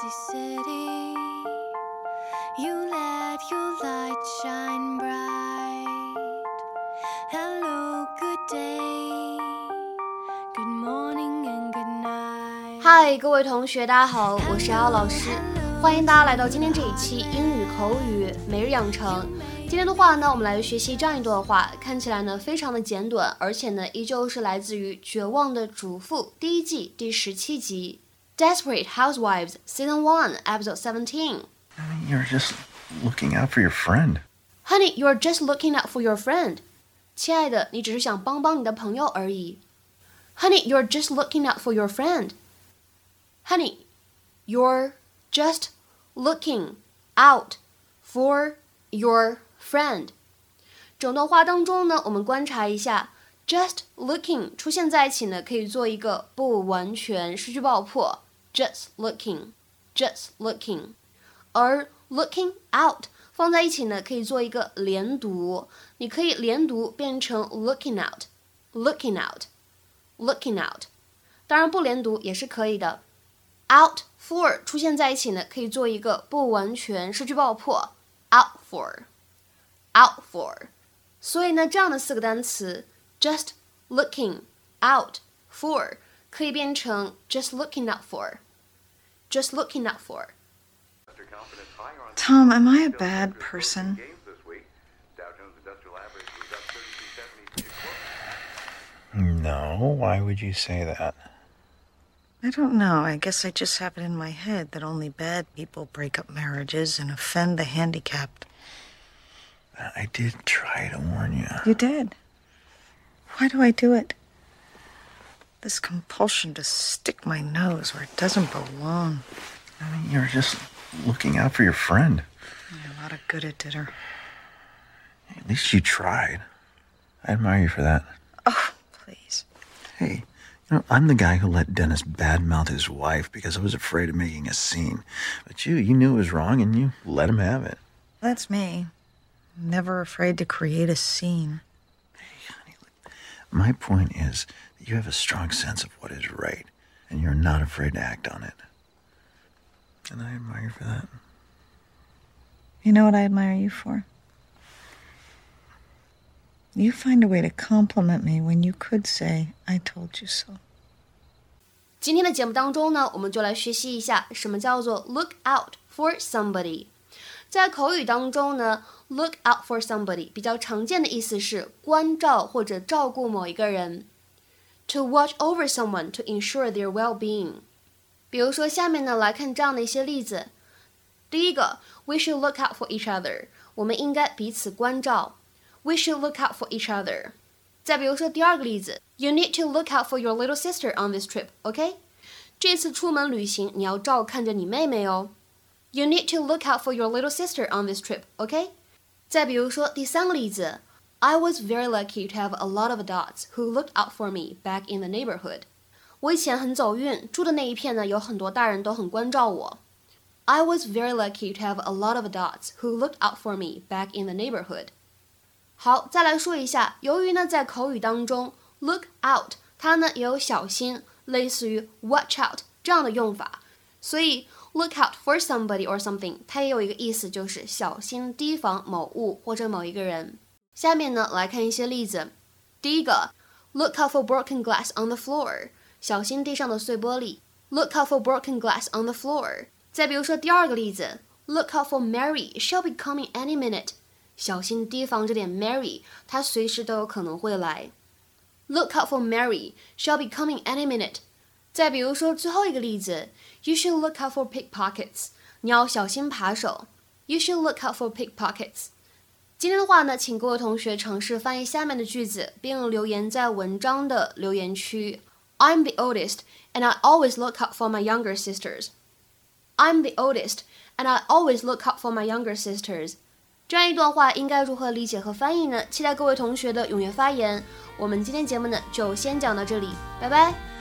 city. You let your light shine bright. Hello, good day. Good morning and good night. 嗨，各位同学，大家好，我是姚老师，欢迎大家来到今天这一期英语口语每日养成。今天的话呢，我们来学习这样一段话，看起来呢非常的简短，而且呢依旧是来自于《绝望的主妇》第一季第十七集《Desperate Housewives》Season One Episode Seventeen。 You're just looking out for your friend. Honey, you're just looking out for your friend. 亲爱的，你只是想帮帮你的朋友而已。Honey, you're just looking out for your friend. Honey, you're just looking out for your friend. 整段话当中呢，我们观察一下，just looking 出现在一起呢，可以做一个不完全失去爆破。 just looking, just looking，而 looking out 放在一起呢，可以做一个连读。你可以连读变成 looking out, looking out, looking out。当然不连读也是可以的。out for 出现在一起呢，可以做一个不完全失去爆破。out for, out for。所以呢，这样的四个单词 just looking out for 可以变成 just looking out for, Just looking out for。Tom, am I a bad person? No, why would you say that? I don't know. I guess I just have it in my head that only bad people break up marriages and offend the handicapped. I did try to warn you. You did. Why do I do it? This compulsion to stick my nose where it doesn't belong. I mean, you're just looking out for your friend. Not a good at dinner. At least you tried. I admire you for that. Oh, please. Hey, you know, I'm the guy who let Dennis badmouth his wife because I was afraid of making a scene. But you, you knew it was wrong and you let him have it. That's me. Never afraid to create a scene. Hey, honey, my point is that you have a strong sense of what is right and you're not afraid to act on it. And I admire you for that. You know what I admire you for? You find a way to compliment me when you could say, I told you so. 今天的节目当中呢，我们就来学习一下什么叫做 look out for somebody。在口语当中呢，look out for somebody 比较常见的意思是关照或者照顾某一个人 ，to watch over someone to ensure their well-being。比如说，下面呢来看这样的一些例子。第一个，we should look out for each other，我们应该彼此关照。We should look out for each other。再比如说第二个例子，You need to look out for your little sister on this trip，OK？、这次出门旅行你要照看着你妹妹哦。You need to look out for your little sister on this trip，OK？、再比如说第三个例子 ，I was very lucky to have a lot of adults who looked out for me back in the neighborhood。我以前很走运，住的那一片呢，有很多大人都很关照我。I was very lucky to have a lot of adults who looked out for me back in the neighborhood。好，再来说一下，由于呢在口语当中，look out 它呢也有小心，类似于 watch out 这样的用法，所以 look out for somebody or something 它也有一个意思，就是小心提防某物或者某一个人。 下面呢来看一些例子，第一个，look out for broken glass on the floor，小心地上的碎玻璃。Look out for broken glass on the floor。再比如说第二个例子，Look out for Mary，she'll be coming any minute。小心提防着点 Mary，她随时都有可能会来。Look out for Mary, she'll be coming any minute。再比如说最后一个例子，You should look out for pickpockets。你要小心扒手。You should look out for pickpockets。 今天的话呢，请各位同学尝试翻译下面的句子，并留言在文章的留言区。I'm the oldest, and I always look out for my younger sisters. I'm the oldest, and I always look out for my younger sisters. 这样一段话应该如何理解和翻译呢？期待各位同学的踊跃发言。我们今天节目呢就先讲到这里，拜拜。